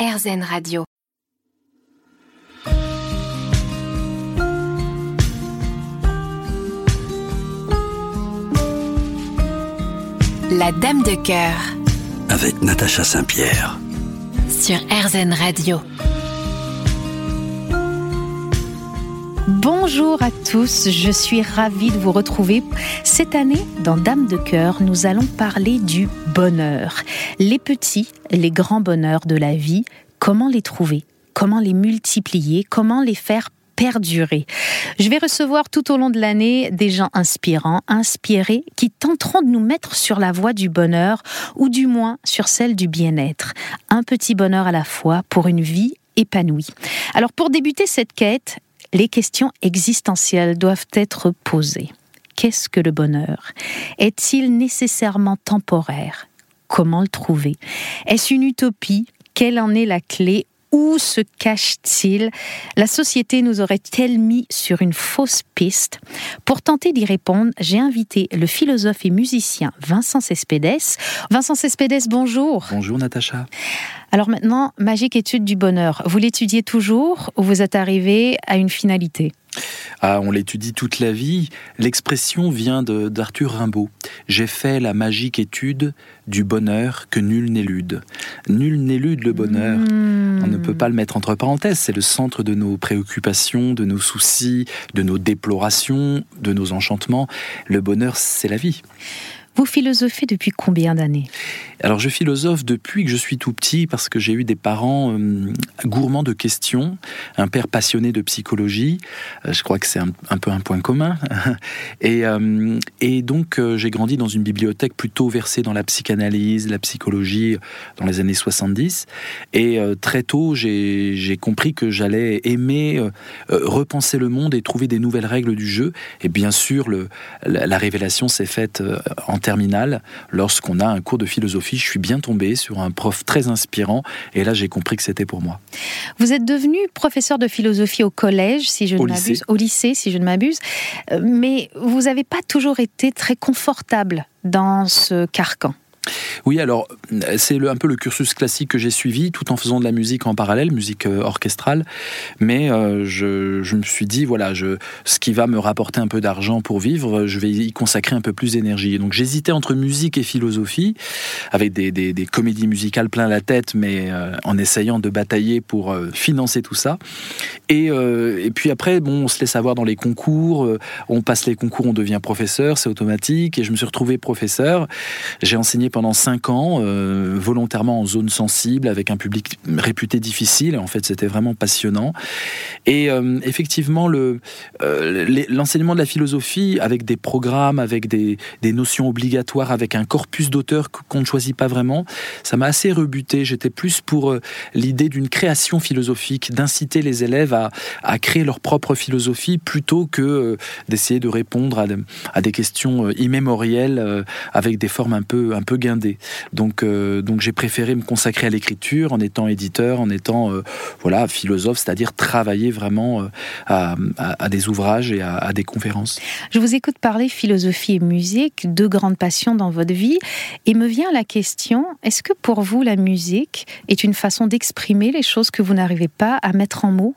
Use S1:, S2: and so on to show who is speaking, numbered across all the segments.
S1: RZN Radio. La Dame de cœur.
S2: Avec Natacha Saint-Pierre.
S1: Sur RZN Radio.
S3: Bonjour à tous, je suis ravie de vous retrouver. Cette année, dans Dame de cœur, nous allons parler du bonheur. Les petits, les grands bonheurs de la vie, comment les trouver, comment les multiplier, comment les faire perdurer. Je vais recevoir tout au long de l'année des gens inspirants, inspirés, qui tenteront de nous mettre sur la voie du bonheur, ou du moins sur celle du bien-être. Un petit bonheur à la fois pour une vie épanouie. Alors pour débuter cette quête, les questions existentielles doivent être posées. Qu'est-ce que le bonheur? Est-il nécessairement temporaire? Comment le trouver? Est-ce une utopie? Quelle en est la clé? Où se cache-t-il? La société nous aurait-elle mis sur une fausse piste? Pour tenter d'y répondre, j'ai invité le philosophe et musicien Vincent Cespedes. Vincent Cespedes, bonjour.
S4: Bonjour Natacha.
S3: Alors maintenant, magique étude du bonheur. Vous l'étudiez toujours ou vous êtes arrivé à une finalité?
S4: Ah, on l'étudie toute la vie. L'expression vient d'Arthur Rimbaud. J'ai fait la magique étude du bonheur que nul n'élude. Nul n'élude le bonheur. On ne peut pas le mettre entre parenthèses. C'est le centre de nos préoccupations, de nos soucis, de nos déplorations, de nos enchantements. Le bonheur, c'est la vie.
S3: Vous philosophez depuis combien d'années
S4: Alors je philosophe depuis que je suis tout petit parce que j'ai eu des parents euh, gourmands de questions, un père passionné de psychologie, euh, je crois que c'est un, peu un point commun, et, euh, et donc j'ai grandi dans une bibliothèque plutôt versée dans la psychanalyse, la psychologie dans les années 70, et très tôt j'ai compris que j'allais aimer repenser le monde et trouver des nouvelles règles du jeu, et bien sûr la, la révélation s'est faite en terminale, lorsqu'on a un cours de philosophie, je suis bien tombé sur un prof très inspirant et là j'ai compris que c'était pour moi.
S3: Vous êtes devenu professeur de philosophie au collège, si je ne m'abuse, au lycée, si je ne m'abuse, euh, mais vous n'avez pas toujours été très confortable dans ce carcan.
S4: Oui, alors c'est un peu le cursus classique que j'ai suivi, tout en faisant de la musique en parallèle, musique euh, orchestrale. Mais euh, je, me suis dit, voilà, ce qui va me rapporter un peu d'argent pour vivre, je vais y consacrer un peu plus d'énergie. Donc j'hésitais entre musique et philosophie, avec des, comédies musicales plein la tête, mais euh, en essayant de batailler pour financer tout ça. Et, et, puis après, bon, on se laisse avoir dans les concours, on passe les concours, on devient professeur, c'est automatique. Et je me suis retrouvé professeur. J'ai enseigné pendant cinq ans, euh, volontairement en zone sensible, avec un public réputé difficile. En fait, c'était vraiment passionnant. Et euh, effectivement, le, euh, l'enseignement de la philosophie, avec des programmes, avec des, notions obligatoires, avec un corpus d'auteurs qu'on ne choisit pas vraiment, ça m'a assez rebuté. J'étais plus pour l'idée d'une création philosophique, d'inciter les élèves à, créer leur propre philosophie, plutôt que d'essayer de répondre à, à, des questions immémorielles avec des formes un peu, un peu Donc, euh, donc j'ai préféré me consacrer à l'écriture en étant éditeur, en étant euh, voilà philosophe, c'est-à-dire travailler vraiment euh, à, des ouvrages et à, des conférences.
S3: Je vous écoute parler philosophie et musique, deux grandes passions dans votre vie, et me vient la question est-ce que pour vous la musique est une façon d'exprimer les choses que vous n'arrivez pas à mettre en mots?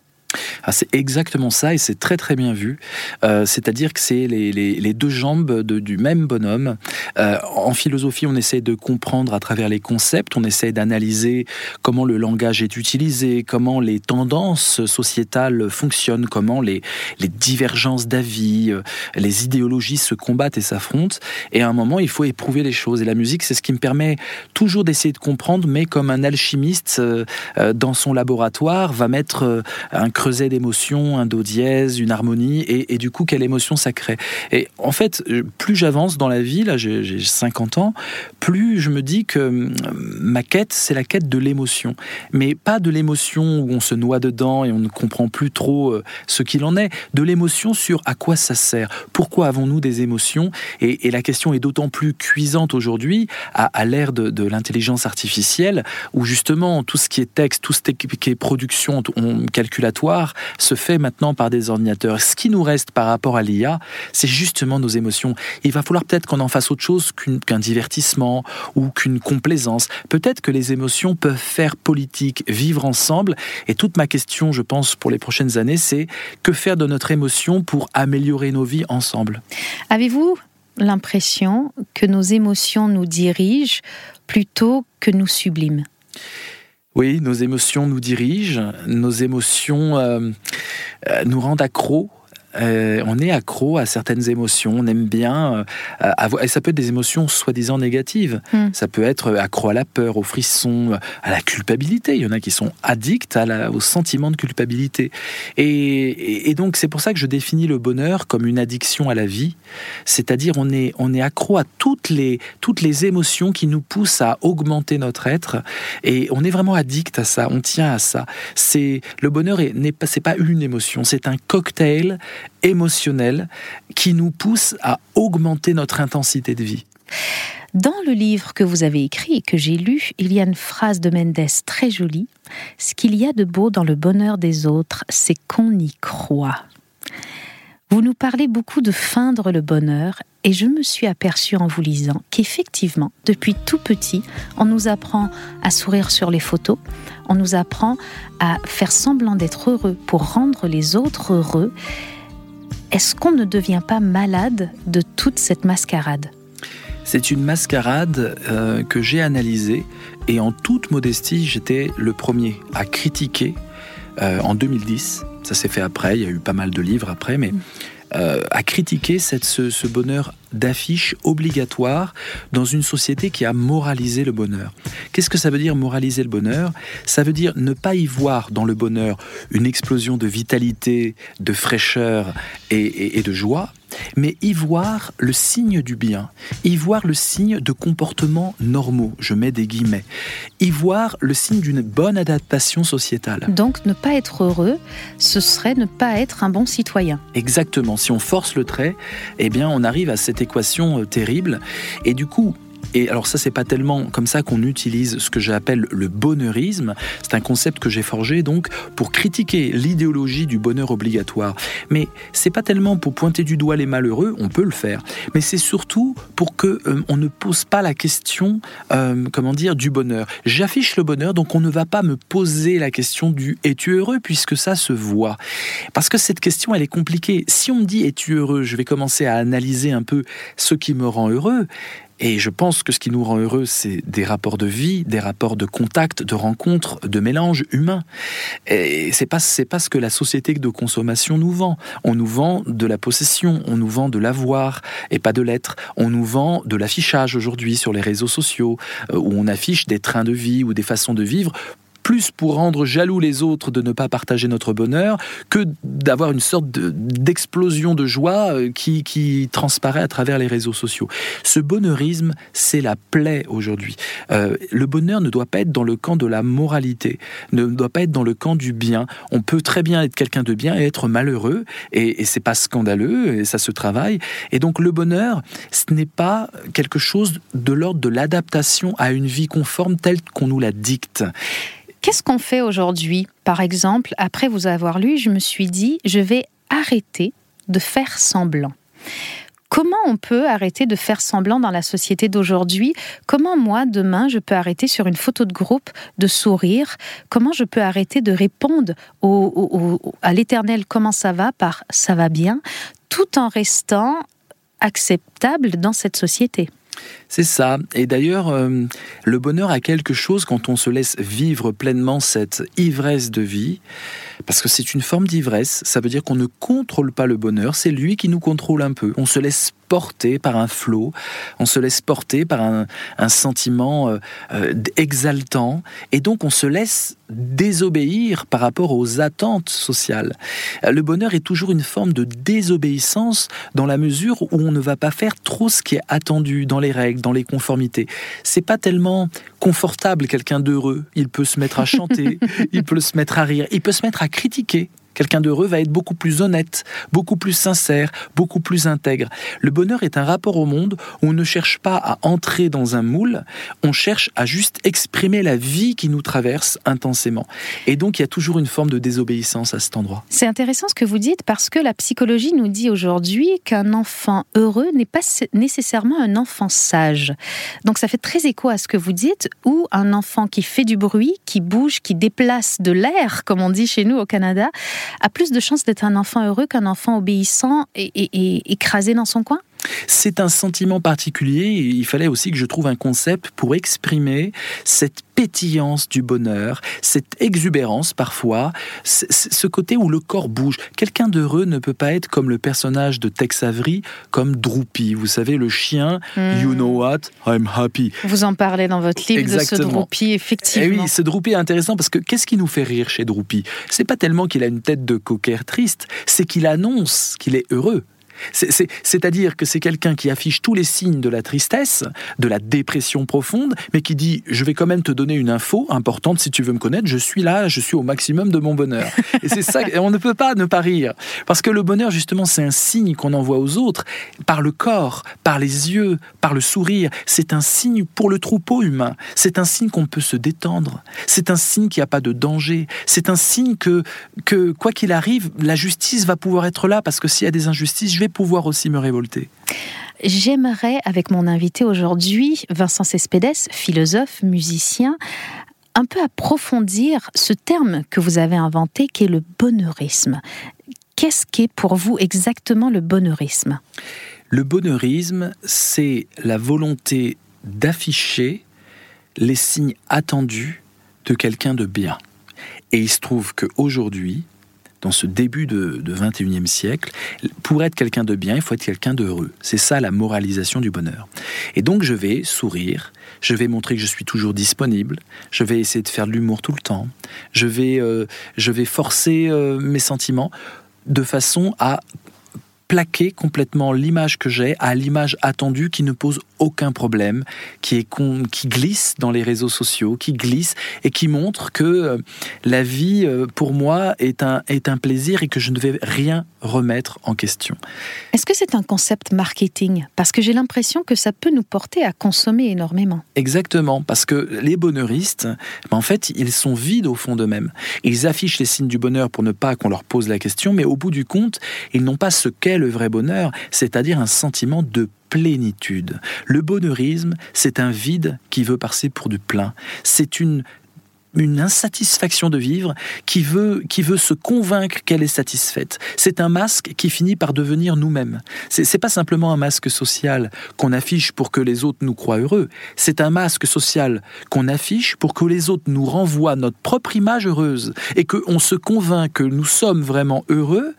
S4: Ah, c'est exactement ça et c'est très très bien vu. Euh, c'est-à-dire que c'est les, deux jambes du même bonhomme. Euh, en philosophie, on essaie de comprendre à travers les concepts, on essaie d'analyser comment le langage est utilisé, comment les tendances sociétales fonctionnent, comment les, divergences d'avis, euh, les idéologies se combattent et s'affrontent. Et à un moment, il faut éprouver les choses. Et la musique, c'est ce qui me permet toujours d'essayer de comprendre, mais comme un alchimiste dans son laboratoire va mettre un creuset d'émotions, un do dièse, une harmonie, et, du coup, quelle émotion ça crée. Et en fait, plus j'avance dans la vie, là j'ai 50 ans, plus je me dis que hum, ma quête, c'est la quête de l'émotion. Mais pas de l'émotion où on se noie dedans et on ne comprend plus trop euh, ce qu'il en est, de l'émotion sur à quoi ça sert, pourquoi avons-nous des émotions, et, la question est d'autant plus cuisante aujourd'hui à, l'ère de, l'intelligence artificielle, où justement tout ce qui est texte, tout ce qui est production calculatoire, se fait maintenant par des ordinateurs. Ce qui nous reste par rapport à l'IA, c'est justement nos émotions. Il va falloir peut-être qu'on en fasse autre chose qu'un divertissement ou qu'une complaisance. Peut-être que les émotions peuvent faire politique, vivre ensemble. Et toute ma question, je pense, pour les prochaines années, c'est que faire de notre émotion pour améliorer nos vies ensemble?
S3: Avez-vous l'impression que nos émotions nous dirigent plutôt que nous subliment?
S4: Oui, nos émotions nous dirigent, nos émotions euh, euh, nous rendent accros euh, on est accro à certaines émotions, on aime bien euh, avoir, et ça peut être des émotions soi-disant négatives. Hmm. Ça peut être accro à la peur, au frisson, à la culpabilité. Il y en a qui sont addicts à au sentiment de culpabilité. Et, donc c'est pour ça que je définis le bonheur comme une addiction à la vie. C'est-à-dire on est, on est accro à toutes les, toutes les émotions qui nous poussent à augmenter notre être. Et on est vraiment addict à ça, on tient à ça. C'est le bonheur n'est pas, c'est pas une émotion, c'est un cocktail émotionnel qui nous pousse à augmenter notre intensité de vie.
S3: Dans le livre que vous avez écrit et que j'ai lu, il y a une phrase de Mendes très jolie. Ce qu'il y a de beau dans le bonheur des autres, c'est qu'on y croit. Vous nous parlez beaucoup de feindre le bonheur et je me suis aperçue en vous lisant qu'effectivement, depuis tout petit, on nous apprend à sourire sur les photos, on nous apprend à faire semblant d'être heureux pour rendre les autres heureux est-ce qu'on ne devient pas malade de toute cette mascarade?
S4: C'est une mascarade euh, que j'ai analysée et en toute modestie, j'étais le premier à critiquer euh, en 2010. Ça s'est fait après, il y a eu pas mal de livres après, mais euh, à critiquer cette, ce, bonheur d'affiche obligatoire dans une société qui a moralisé le bonheur. Qu'est-ce que ça veut dire moraliser le bonheur? Ça veut dire ne pas y voir dans le bonheur une explosion de vitalité, de fraîcheur et de joie, mais y voir le signe du bien, y voir le signe de comportements normaux, je mets des guillemets, y voir le signe d'une bonne adaptation sociétale.
S3: Donc ne pas être heureux, ce serait ne pas être un bon citoyen.
S4: Exactement, si on force le trait, eh bien on arrive à cette équation euh, terrible, et du coup, et alors ça, c'est pas tellement comme ça qu'on utilise ce que j'appelle le bonheurisme. C'est un concept que j'ai forgé donc pour critiquer l'idéologie du bonheur obligatoire. Mais c'est pas tellement pour pointer du doigt les malheureux, on peut le faire. Mais c'est surtout pour que euh, on ne pose pas la question, euh, comment dire, du bonheur. J'affiche le bonheur, donc on ne va pas me poser la question du es-tu heureux? puisque ça se voit. Parce que cette question, elle est compliquée. Si on me dit es-tu heureux, je vais commencer à analyser un peu ce qui me rend heureux. Et je pense que ce qui nous rend heureux, c'est des rapports de vie, des rapports de contact, de rencontres, de mélange humain. Et c'est pas pas ce que la société de consommation nous vend. On nous vend de la possession, on nous vend de l'avoir et pas de l'être. On nous vend de l'affichage aujourd'hui sur les réseaux sociaux euh, où on affiche des trains de vie ou des façons de vivre plus pour rendre jaloux les autres de ne pas partager notre bonheur que d'avoir une sorte d'explosion de, joie euh, qui, qui, transparaît à travers les réseaux sociaux. Ce bonheurisme, c'est la plaie aujourd'hui. Euh, le bonheur ne doit pas être dans le camp de la moralité, ne doit pas être dans le camp du bien. On peut très bien être quelqu'un de bien et être malheureux, et, et c'est pas scandaleux, et ça se travaille. Et donc le bonheur, ce n'est pas quelque chose de l'ordre de l'adaptation à une vie conforme telle qu'on nous la dicte.
S3: Qu'est-ce qu'on fait aujourd'hui? Par exemple, après vous avoir lu, je me suis dit, je vais arrêter de faire semblant. Comment on peut arrêter de faire semblant dans la société d'aujourd'hui? Comment moi, demain, je peux arrêter sur une photo de groupe de sourire? Comment je peux arrêter de répondre à l'éternel comment ça va par ça va bien, tout en restant acceptable dans cette société?
S4: C'est ça. Et d'ailleurs, euh, le bonheur a quelque chose quand on se laisse vivre pleinement cette ivresse de vie, parce que c'est une forme d'ivresse. Ça veut dire qu'on ne contrôle pas le bonheur, c'est lui qui nous contrôle un peu. On se laisse porter par un flot, on se laisse porter par un, sentiment euh, euh, exaltant, et donc on se laisse désobéir par rapport aux attentes sociales. Le bonheur est toujours une forme de désobéissance dans la mesure où on ne va pas faire trop ce qui est attendu dans les règles, dans les conformités. C'est pas tellement confortable quelqu'un d'heureux. Il peut se mettre à chanter, il peut se mettre à rire, il peut se mettre à critiquer Quelqu'un d'heureux va être beaucoup plus honnête, beaucoup plus sincère, beaucoup plus intègre. Le bonheur est un rapport au monde où on ne cherche pas à entrer dans un moule, on cherche à juste exprimer la vie qui nous traverse intensément. Et donc il y a toujours une forme de désobéissance à cet endroit.
S3: C'est intéressant ce que vous dites parce que la psychologie nous dit aujourd'hui qu'un enfant heureux n'est pas nécessairement un enfant sage. Donc ça fait très écho à ce que vous dites, où un enfant qui fait du bruit, qui bouge, qui déplace de l'air, comme on dit chez nous au Canada, a plus de chances d'être un enfant heureux qu'un enfant obéissant et, écrasé dans son coin?
S4: C'est un sentiment particulier et il fallait aussi que je trouve un concept pour exprimer cette pétillance du bonheur, cette exubérance parfois, ce côté où le corps bouge. Quelqu'un d'heureux ne peut pas être comme le personnage de Tex Avery, comme Droopy. Vous savez, le chien, hmm. you know what, I'm happy.
S3: Vous en parlez dans votre livre de ce Droopy, effectivement.
S4: Et eh oui, ce Droopy est intéressant parce que qu'est-ce qui nous fait rire chez Droopy? C'est pas tellement qu'il a une tête de cocker triste, c'est qu'il annonce qu'il est heureux. C'est-à-dire que c'est quelqu'un qui affiche tous les signes de la tristesse, de la dépression profonde, mais qui dit je vais quand même te donner une info importante si tu veux me connaître, je suis là, je suis au maximum de mon bonheur. Et c'est ça, on ne peut pas ne pas rire. Parce que le bonheur, justement, c'est un signe qu'on envoie aux autres par le corps, par les yeux, par le sourire. C'est un signe pour le troupeau humain. C'est un signe qu'on peut se détendre. C'est un signe qu'il n'y a pas de danger. C'est un signe que, que quoi qu'il arrive, la justice va pouvoir être là parce que s'il y a des injustices, je vais pouvoir aussi me révolter.
S3: J'aimerais, avec mon invité aujourd'hui, Vincent Cespedes, philosophe, musicien, un peu approfondir ce terme que vous avez inventé, qui est le bonheurisme. Qu'est-ce qu'est pour vous exactement le bonheurisme?
S4: Le bonheurisme, c'est la volonté d'afficher les signes attendus de quelqu'un de bien. Et il se trouve qu'aujourd'hui, dans ce début de, 21e siècle, pour être quelqu'un de bien, il faut être quelqu'un d'heureux. C'est ça la moralisation du bonheur. Et donc je vais sourire, je vais montrer que je suis toujours disponible, je vais essayer de faire de l'humour tout le temps, je vais, euh, je vais forcer euh, mes sentiments de façon à plaquer complètement l'image que j'ai à l'image attendue qui ne pose aucun problème, qui, est qui glisse dans les réseaux sociaux, qui glisse et qui montre que euh, la vie, euh, pour moi, est un, est un plaisir et que je ne vais rien remettre en question.
S3: Est-ce que c'est un concept marketing? Parce que j'ai l'impression que ça peut nous porter à consommer énormément.
S4: Exactement, parce que les bonheuristes, ben, en fait, ils sont vides au fond d'eux-mêmes. Ils affichent les signes du bonheur pour ne pas qu'on leur pose la question, mais au bout du compte, ils n'ont pas ce qu'est le vrai bonheur, c'est-à-dire un sentiment de plénitude. Le bonheurisme, c'est un vide qui veut passer pour du plein. C'est une une insatisfaction de vivre qui veut, qui veut se convaincre qu'elle est satisfaite. C'est un masque qui finit par devenir nous-mêmes. C'est, c'est pas simplement un masque social qu'on affiche pour que les autres nous croient heureux. C'est un masque social qu'on affiche pour que les autres nous renvoient notre propre image heureuse et qu'on se convainc que nous sommes vraiment heureux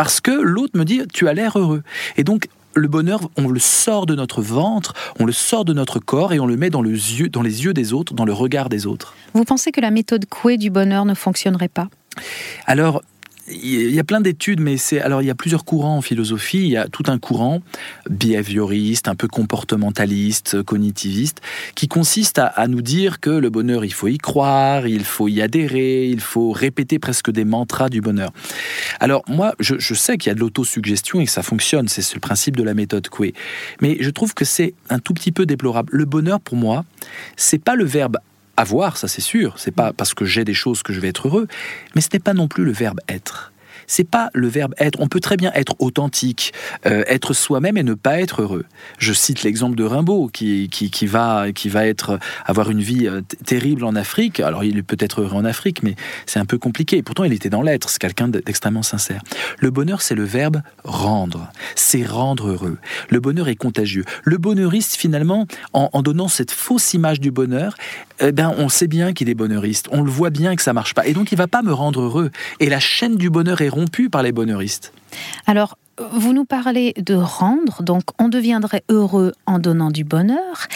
S4: parce que l'autre me dit tu as l'air heureux. Et donc le bonheur, on le sort de notre ventre, on le sort de notre corps et on le met dans, le yeux, dans les yeux des autres, dans le regard des autres.
S3: Vous pensez que la méthode Coué du bonheur ne fonctionnerait pas?
S4: Alors, il y a plein d'études, mais c'est alors il y a plusieurs courants en philosophie. Il y a tout un courant behavioriste, un peu comportementaliste, cognitiviste, qui consiste à, nous dire que le bonheur, il faut y croire, il faut y adhérer, il faut répéter presque des mantras du bonheur. Alors moi, je, sais qu'il y a de l'autosuggestion et que ça fonctionne. C'est le principe de la méthode Coué. Mais je trouve que c'est un tout petit peu déplorable. Le bonheur, pour moi, c'est pas le verbe avoir, ça c'est sûr. C'est pas parce que j'ai des choses que je vais être heureux, mais ce n'est pas non plus le verbe être c'est pas le verbe être. On peut très bien être authentique, euh, être soi-même et ne pas être heureux. Je cite l'exemple de Rimbaud qui, qui, va, qui va être, avoir une vie euh, terrible en Afrique. Alors il est peut-être heureux en Afrique, mais c'est un peu compliqué. Pourtant, il était dans l'être. C'est quelqu'un d'extrêmement sincère. Le bonheur, c'est le verbe rendre. C'est rendre heureux. Le bonheur est contagieux. Le bonheuriste, finalement, en, donnant cette fausse image du bonheur, eh ben, on sait bien qu'il est bonheuriste. On le voit bien que ça marche pas. Et donc, il va pas me rendre heureux. Et la chaîne du bonheur est par les bonheuristes.
S3: Alors, vous nous parlez de rendre, donc on deviendrait heureux en donnant du bonheur.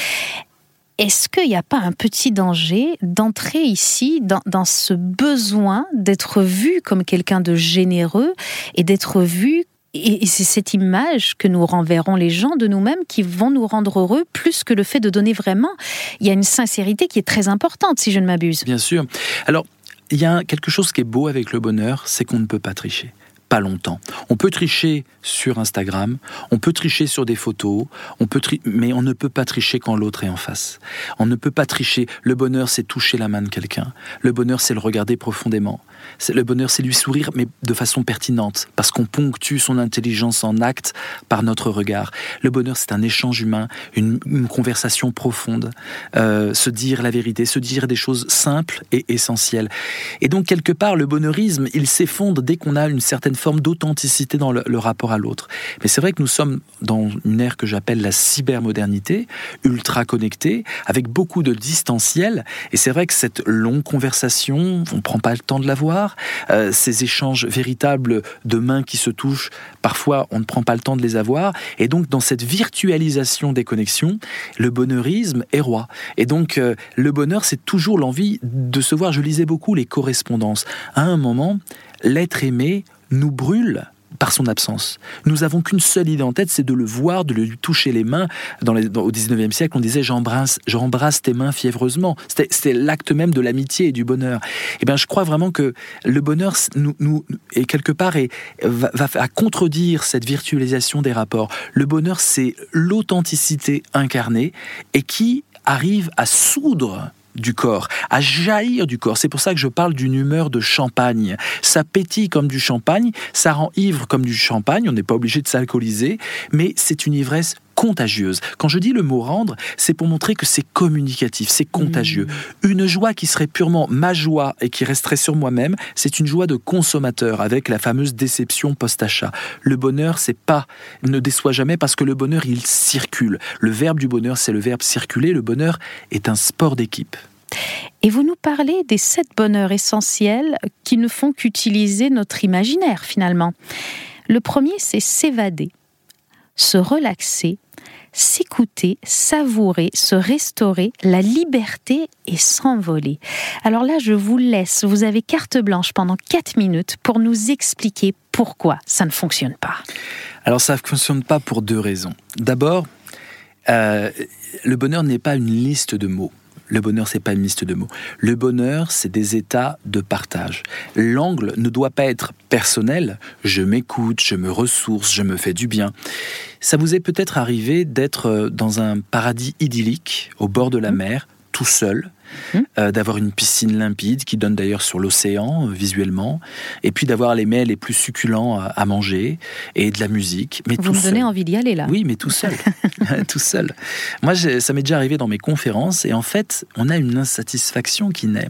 S3: Est-ce qu'il n'y a pas un petit danger d'entrer ici dans, ce besoin d'être vu comme quelqu'un de généreux et d'être vu et c'est cette image que nous renverrons les gens de nous-mêmes qui vont nous rendre heureux plus que le fait de donner vraiment? Il y a une sincérité qui est très importante, si je ne m'abuse.
S4: Bien sûr. Alors, il y a quelque chose qui est beau avec le bonheur, c'est qu'on ne peut pas tricher pas longtemps. On peut tricher sur Instagram, on peut tricher sur des photos, on peut mais on ne peut pas tricher quand l'autre est en face. On ne peut pas tricher. Le bonheur, c'est toucher la main de quelqu'un. Le bonheur, c'est le regarder profondément. Le bonheur, c'est lui sourire, mais de façon pertinente, parce qu'on ponctue son intelligence en acte par notre regard. Le bonheur, c'est un échange humain, une, conversation profonde, euh, se dire la vérité, se dire des choses simples et essentielles. Et donc, quelque part, le bonheurisme, il s'effondre dès qu'on a une certaine forme d'authenticité dans le, le, rapport à l'autre. Mais c'est vrai que nous sommes dans une ère que j'appelle la cybermodernité, ultra connectée, avec beaucoup de distanciel. Et c'est vrai que cette longue conversation, on ne prend pas le temps de la voir euh, ces échanges véritables de mains qui se touchent, parfois on ne prend pas le temps de les avoir. Et donc dans cette virtualisation des connexions, le bonheurisme est roi. Et donc euh, le bonheur, c'est toujours l'envie de se voir. Je lisais beaucoup les correspondances. À un moment, l'être aimé nous brûle par son absence. Nous avons qu'une seule idée en tête, c'est de le voir, de lui toucher les mains. Dans les, au 19e siècle, on disait j'embrasse, j'embrasse tes mains fiévreusement. C'était l'acte même de l'amitié et du bonheur. Et eh bien, je crois vraiment que le bonheur, nous, est quelque part, et va, va contredire cette virtualisation des rapports. Le bonheur, c'est l'authenticité incarnée et qui arrive à soudre du corps, à jaillir du corps. C'est pour ça que je parle d'une humeur de champagne. Ça pétille comme du champagne, ça rend ivre comme du champagne, on n'est pas obligé de s'alcooliser, mais c'est une ivresse contagieuse. Quand je dis le mot rendre, c'est pour montrer que c'est communicatif, c'est contagieux. Mmh. Une joie qui serait purement ma joie et qui resterait sur moi-même, c'est une joie de consommateur avec la fameuse déception post-achat. Le bonheur, c'est pas, ne déçoit jamais parce que le bonheur, il circule. Le verbe du bonheur, c'est le verbe circuler. Le bonheur est un sport d'équipe.
S3: Et vous nous parlez des sept bonheurs essentiels qui ne font qu'utiliser notre imaginaire finalement. Le premier, c'est s'évader, se relaxer, s'écouter, savourer, se restaurer, la liberté et s'envoler. Alors là, je vous laisse, vous avez carte blanche pendant 4 minutes pour nous expliquer pourquoi ça ne fonctionne pas.
S4: Alors ça ne fonctionne pas pour deux raisons. D'abord, euh, le bonheur n'est pas une liste de mots. Le bonheur, c'est pas une liste de mots. Le bonheur, c'est des états de partage. L'angle ne doit pas être personnel. Je m'écoute, je me ressource, je me fais du bien. Ça vous est peut-être arrivé d'être euh, dans un paradis idyllique, au bord de la mmh. mer, tout seul, Mmh. Euh, d'avoir une piscine limpide qui donne d'ailleurs sur l'océan euh, visuellement, et puis d'avoir les mets les plus succulents à, manger et de la musique.
S3: Mais Vous me donnez envie d'y aller là.
S4: Oui, mais tout seul, tout seul. Moi, ça m'est déjà arrivé dans mes conférences, et en fait, on a une insatisfaction qui naît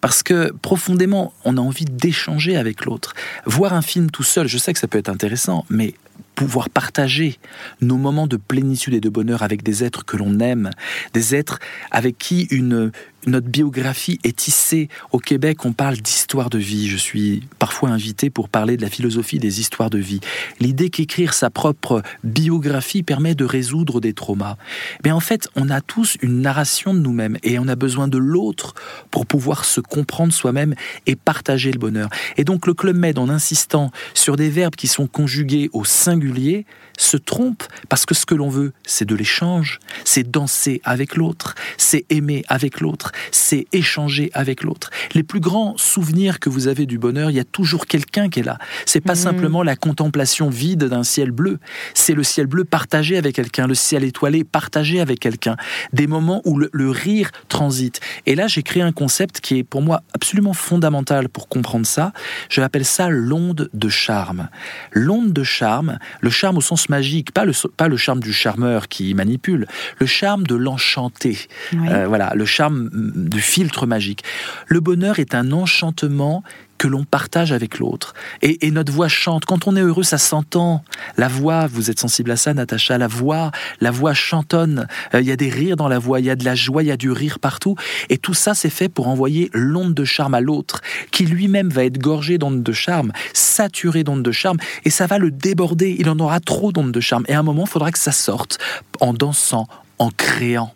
S4: parce que profondément, on a envie d'échanger avec l'autre. Voir un film tout seul, je sais que ça peut être intéressant, mais pouvoir partager nos moments de plénitude et de bonheur avec des êtres que l'on aime, des êtres avec qui une, notre biographie est tissée. Au Québec, on parle d'histoire de vie. Je suis parfois invité pour parler de la philosophie des histoires de vie. L'idée qu'écrire sa propre biographie permet de résoudre des traumas. Mais en fait, on a tous une narration de nous-mêmes et on a besoin de l'autre pour pouvoir se comprendre soi-même et partager le bonheur. Et donc le Club Med, en insistant sur des verbes qui sont conjugués au singulier, se trompe parce que ce que l'on veut, c'est de l'échange, c'est danser avec l'autre, c'est aimer avec l'autre, c'est échanger avec l'autre. Les plus grands souvenirs que vous avez du bonheur, il y a toujours quelqu'un qui est là. C'est pas mmh. simplement la contemplation vide d'un ciel bleu, c'est le ciel bleu partagé avec quelqu'un, le ciel étoilé partagé avec quelqu'un, des moments où le, le rire transite. Et là, j'ai créé un concept qui est pour moi absolument fondamental pour comprendre ça. Je l'appelle ça l'onde de charme. L'onde de charme, le charme au sens magique, pas le, pas le charme du charmeur qui manipule, le charme de l'enchanté. Euh, voilà, le charme du filtre magique. Le bonheur est un enchantement que l'on partage avec l'autre. Et, notre voix chante. Quand on est heureux, ça s'entend. La voix, vous êtes sensible à ça, Natacha, la voix, la voix chantonne. Euh, il y a des rires dans la voix, il y a de la joie, il y a du rire partout. Et tout ça, c'est fait pour envoyer l'onde de charme à l'autre, qui lui-même va être gorgé d'onde de charme, saturé d'onde de charme, et ça va le déborder. Il en aura trop d'onde de charme. Et à un moment, il faudra que ça sorte en dansant, en créant.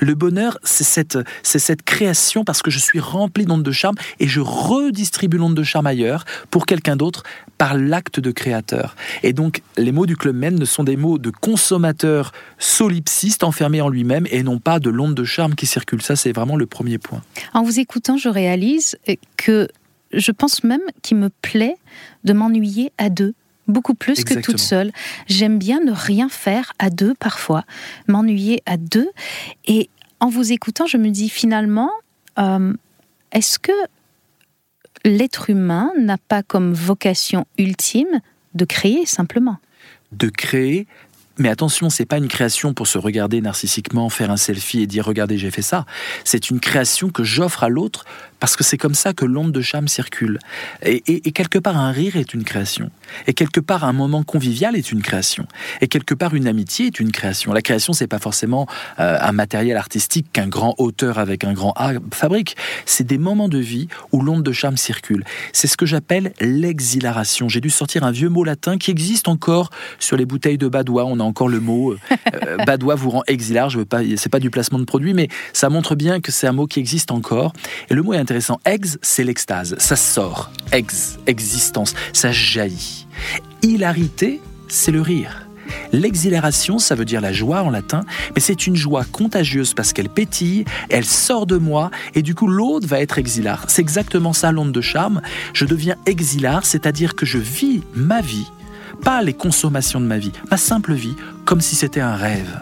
S4: Le bonheur, c'est cette, c'est cette création parce que je suis rempli d'ondes de charme et je redistribue l'onde de charme ailleurs pour quelqu'un d'autre par l'acte de créateur. Et donc, les mots du Club Men ne sont des mots de consommateur solipsiste enfermé en lui-même et non pas de l'onde de charme qui circule. Ça, c'est vraiment le premier point.
S3: En vous écoutant, je réalise que je pense même qu'il me plaît de m'ennuyer à deux beaucoup plus que toute seule. J'aime bien ne rien faire à deux parfois, m'ennuyer à deux. Et en vous écoutant, je me dis finalement, euh, est-ce que l'être humain n'a pas comme vocation ultime de créer simplement?
S4: De créer, mais attention, c'est pas une création pour se regarder narcissiquement, faire un selfie et dire regardez j'ai fait ça. C'est une création que j'offre à l'autre parce que c'est comme ça que l'onde de charme circule. Et, quelque part, un rire est une création. Et quelque part, un moment convivial est une création. Et quelque part, une amitié est une création. La création, c'est pas forcément euh, un matériel artistique qu'un grand auteur avec un grand A fabrique. C'est des moments de vie où l'onde de charme circule. C'est ce que j'appelle l'exhilaration. J'ai dû sortir un vieux mot latin qui existe encore sur les bouteilles de Badois. On a encore le mot euh, euh, Badois vous rend exilar. Je veux pas, c'est pas du placement de produit, mais ça montre bien que c'est un mot qui existe encore. Et le mot est intéressant. Ex, c'est l'extase. Ça sort. Ex, existence. Ça jaillit. Hilarité, c'est le rire. L'exhilaration, ça veut dire la joie en latin, mais c'est une joie contagieuse parce qu'elle pétille, elle sort de moi, et du coup l'autre va être exilar. C'est exactement ça l'onde de charme. Je deviens exilar, c'est-à-dire que je vis ma vie, pas les consommations de ma vie, ma simple vie, comme si c'était un rêve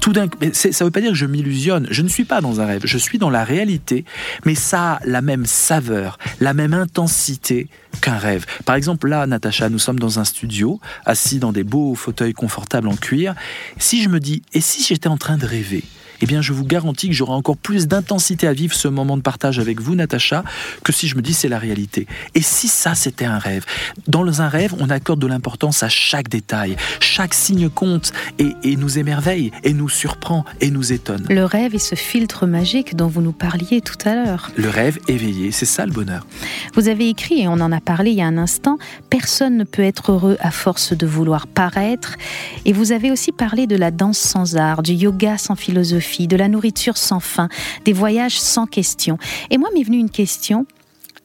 S4: tout d'un ça veut pas dire que je m'illusionne. Je ne suis pas dans un rêve. Je suis dans la réalité, mais ça a la même saveur, la même intensité qu'un rêve. Par exemple, là, Natacha, nous sommes dans un studio, assis dans des beaux fauteuils confortables en cuir. Si je me dis, et si j'étais en train de rêver? Eh bien je vous garantis que j'aurai encore plus d'intensité à vivre ce moment de partage avec vous, Natacha, que si je me dis c'est la réalité. Et si ça c'était un rêve? Dans un rêve, on accorde de l'importance à chaque détail, chaque signe compte et, nous émerveille, et nous surprend, et nous étonne.
S3: Le rêve est ce filtre magique dont vous nous parliez tout à l'heure.
S4: Le rêve éveillé, c'est ça le bonheur.
S3: Vous avez écrit, et on en a parlé il y a un instant, personne ne peut être heureux à force de vouloir paraître. Et vous avez aussi parlé de la danse sans art, du yoga sans philosophie de la nourriture sans fin, des voyages sans question. Et moi m'est venue une question,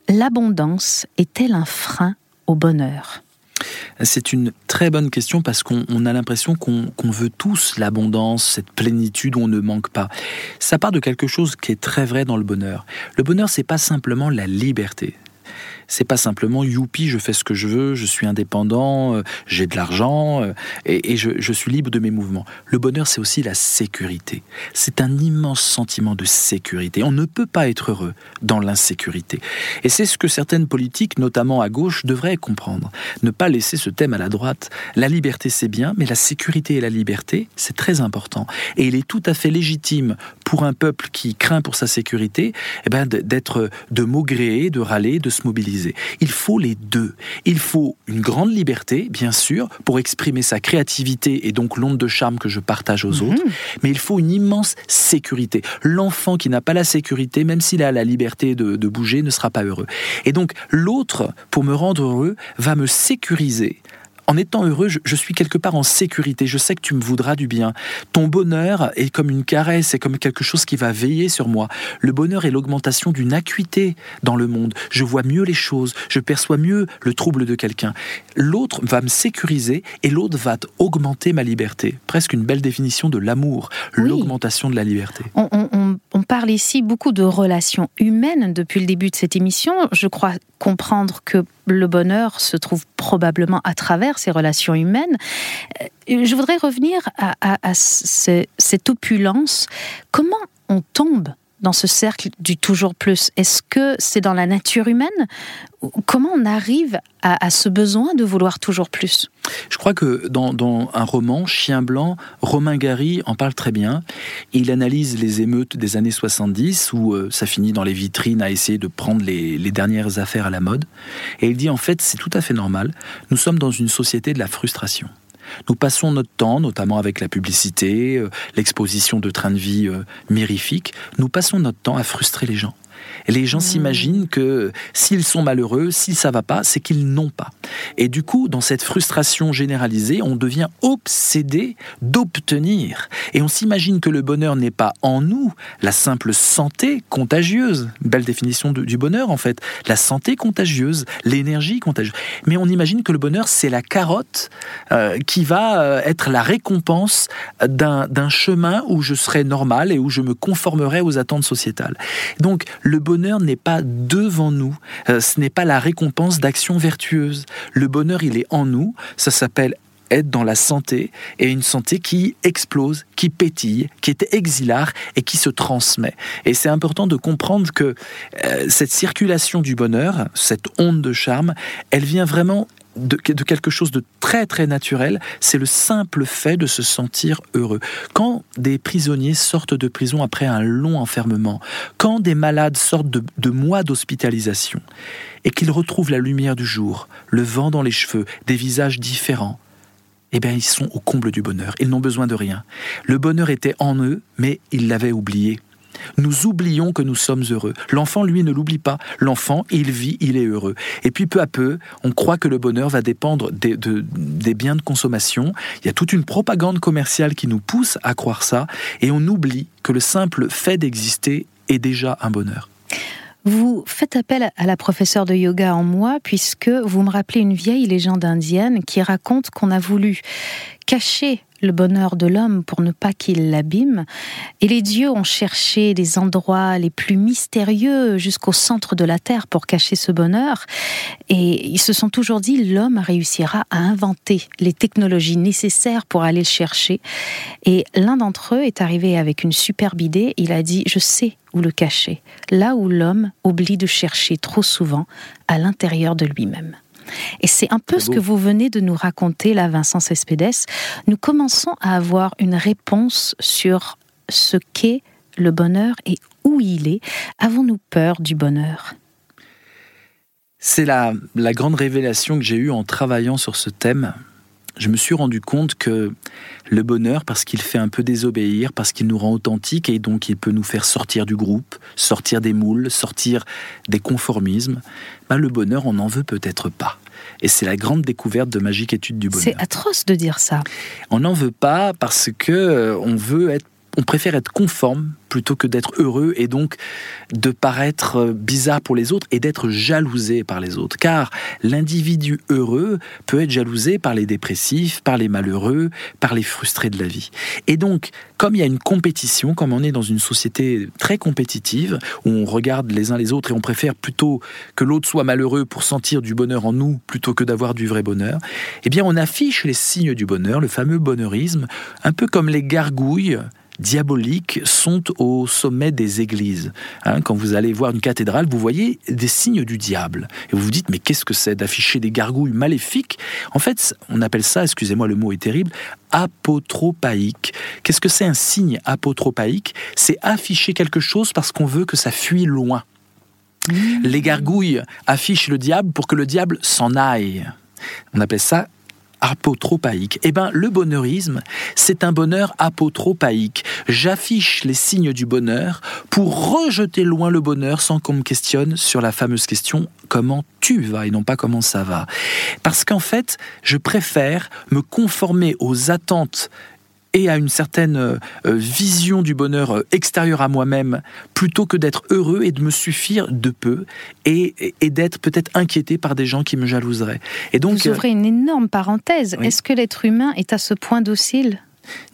S3: l'abondance est-elle un frein au bonheur?
S4: C'est une très bonne question parce qu'on a l'impression qu'on veut tous l'abondance, cette plénitude où on ne manque pas. Ça part de quelque chose qui est très vrai dans le bonheur. Le bonheur, c'est pas simplement la liberté c'est pas simplement youpi, je fais ce que je veux, je suis indépendant, euh, j'ai de l'argent euh, et, je, suis libre de mes mouvements. Le bonheur, c'est aussi la sécurité. C'est un immense sentiment de sécurité. On ne peut pas être heureux dans l'insécurité. Et c'est ce que certaines politiques, notamment à gauche, devraient comprendre. Ne pas laisser ce thème à la droite. La liberté, c'est bien, mais la sécurité et la liberté, c'est très important. Et il est tout à fait légitime pour un peuple qui craint pour sa sécurité, eh ben, d'être de maugréer, de râler, de se mobiliser. Il faut les deux. Il faut une grande liberté, bien sûr, pour exprimer sa créativité et donc l'onde de charme que je partage aux mhm. autres, mais il faut une immense sécurité. L'enfant qui n'a pas la sécurité, même s'il a la liberté de, de bouger, ne sera pas heureux. Et donc l'autre, pour me rendre heureux, va me sécuriser en étant heureux, je, suis quelque part en sécurité. Je sais que tu me voudras du bien. Ton bonheur est comme une caresse, c'est comme quelque chose qui va veiller sur moi. Le bonheur est l'augmentation d'une acuité dans le monde. Je vois mieux les choses, je perçois mieux le trouble de quelqu'un. L'autre va me sécuriser et l'autre va augmenter ma liberté. Presque une belle définition de l'amour, l'augmentation de la liberté.
S3: On, on parle ici beaucoup de relations humaines depuis le début de cette émission. Je crois comprendre que le bonheur se trouve probablement à travers ces relations humaines. Euh, je voudrais revenir à, cette opulence. Comment on tombe dans ce cercle du toujours plus Est-ce que c'est dans la nature humaine Comment on arrive à, ce besoin de vouloir toujours plus?
S4: Je crois que dans, un roman, Chien blanc, Romain Gary en parle très bien. Il analyse les émeutes des années 70 où euh, ça finit dans les vitrines à essayer de prendre les, les dernières affaires à la mode. Et il dit en fait c'est tout à fait normal. Nous sommes dans une société de la frustration. Nous passons notre temps, notamment avec la publicité, euh, l'exposition de trains de vie euh, mirifiques, nous passons notre temps à frustrer les gens. Et les gens s'imaginent que s'ils sont malheureux, si ça va pas, c'est qu'ils n'ont pas. Et du coup, dans cette frustration généralisée, on devient obsédé d'obtenir. Et on s'imagine que le bonheur n'est pas en nous, la simple santé contagieuse. Belle définition du bonheur en fait. La santé contagieuse, l'énergie contagieuse. Mais on imagine que le bonheur, c'est la carotte euh, qui va euh, être la récompense d'un chemin où je serai normal et où je me conformerai aux attentes sociétales. Donc le bonheur n'est pas devant nous, euh, ce n'est pas la récompense d'actions vertueuses. Le bonheur, il est en nous, ça s'appelle être dans la santé et une santé qui explose, qui pétille, qui est exilare et qui se transmet. Et c'est important de comprendre que euh, cette circulation du bonheur, cette onde de charme, elle vient vraiment de, quelque chose de très très naturel, c'est le simple fait de se sentir heureux. Quand des prisonniers sortent de prison après un long enfermement, quand des malades sortent de, de mois d'hospitalisation, et qu'ils retrouvent la lumière du jour, le vent dans les cheveux, des visages différents, eh bien ils sont au comble du bonheur, ils n'ont besoin de rien. Le bonheur était en eux, mais ils l'avaient oublié. Nous oublions que nous sommes heureux. L'enfant, lui, ne l'oublie pas. L'enfant, il vit, il est heureux. Et puis peu à peu, on croit que le bonheur va dépendre des, des, biens de consommation. Il y a toute une propagande commerciale qui nous pousse à croire ça. Et on oublie que le simple fait d'exister est déjà un bonheur.
S3: Vous faites appel à la professeure de yoga en moi puisque vous me rappelez une vieille légende indienne qui raconte qu'on a voulu cacher le bonheur de l'homme pour ne pas qu'il l'abîme. Et les dieux ont cherché les endroits les plus mystérieux jusqu'au centre de la terre pour cacher ce bonheur. Et ils se sont toujours dit, l'homme réussira à inventer les technologies nécessaires pour aller le chercher. Et l'un d'entre eux est arrivé avec une superbe idée. Il a dit, je sais où le cacher, là où l'homme oublie de chercher trop souvent à l'intérieur de lui-même. Et c'est un peu ce que vous venez de nous raconter là, Vincent Cespedes. Nous commençons à avoir une réponse sur ce qu'est le bonheur et où il est. Avons-nous peur du bonheur?
S4: C'est la, la grande révélation que j'ai eue en travaillant sur ce thème. Je me suis rendu compte que le bonheur, parce qu'il fait un peu désobéir, parce qu'il nous rend authentiques et donc il peut nous faire sortir du groupe, sortir des moules, sortir des conformismes, bah, le bonheur, on n'en veut peut-être pas. Et c'est la grande découverte de Magique Étude du Bonheur.
S3: C'est atroce de dire ça.
S4: On n'en veut pas parce que euh, on veut être on préfère être conforme plutôt que d'être heureux et donc de paraître euh, bizarre pour les autres et d'être jalousé par les autres. Car l'individu heureux peut être jalousé par les dépressifs, par les malheureux, par les frustrés de la vie. Et donc, comme il y a une compétition, comme on est dans une société très compétitive, où on regarde les uns les autres et on préfère plutôt que l'autre soit malheureux pour sentir du bonheur en nous plutôt que d'avoir du vrai bonheur, eh bien on affiche les signes du bonheur, le fameux bonheurisme, un peu comme les gargouilles diaboliques sont au sommet des églises. Hein, quand vous allez voir une cathédrale, vous voyez des signes du diable. Et vous vous dites, mais qu'est-ce que c'est d'afficher des gargouilles maléfiques? En fait, on appelle ça, excusez-moi, le mot est terrible, apotropaïque. Qu'est-ce que c'est un signe apotropaïque C'est afficher quelque chose parce qu'on veut que ça fuit loin. Mmh. Les gargouilles affichent le diable pour que le diable s'en aille. On appelle ça apotropaïque. Eh bien, le bonheurisme, c'est un bonheur apotropaïque. J'affiche les signes du bonheur pour rejeter loin le bonheur sans qu'on me questionne sur la fameuse question comment tu vas et non pas comment ça va. Parce qu'en fait, je préfère me conformer aux attentes et à une certaine euh, vision du bonheur euh, extérieur à moi-même, plutôt que d'être heureux et de me suffire de peu, et, d'être peut-être inquiété par des gens qui me jalouseraient. Et
S3: donc, Vous ouvrez une énorme parenthèse. Est-ce que l'être humain est à ce point docile?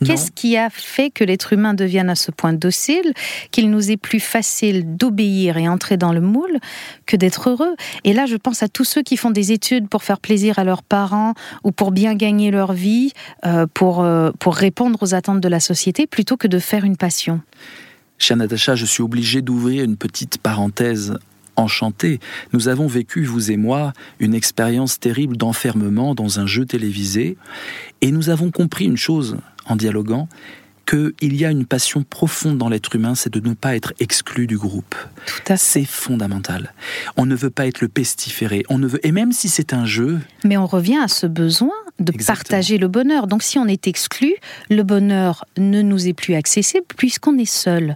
S3: Qu'est-ce qui a fait que l'être humain devienne à ce point docile, qu'il nous est plus facile d'obéir et entrer dans le moule que d'être heureux? Et là, je pense à tous ceux qui font des études pour faire plaisir à leurs parents ou pour bien gagner leur vie, euh, pour, euh, pour répondre aux attentes de la société, plutôt que de faire une passion.
S4: Chère Natacha, je suis obligé d'ouvrir une petite parenthèse enchantée. Nous avons vécu, vous et moi, une expérience terrible d'enfermement dans un jeu télévisé, et nous avons compris une chose, en dialoguant, qu'il y a une passion profonde dans l'être humain, c'est de ne pas être exclu du groupe.
S3: Tout à
S4: C'est fondamental. On ne veut pas être le pestiféré. On ne veut, et même si c'est un jeu.
S3: Mais on revient à ce besoin de partager le bonheur. Donc si on est exclu, le bonheur ne nous est plus accessible puisqu'on est seul.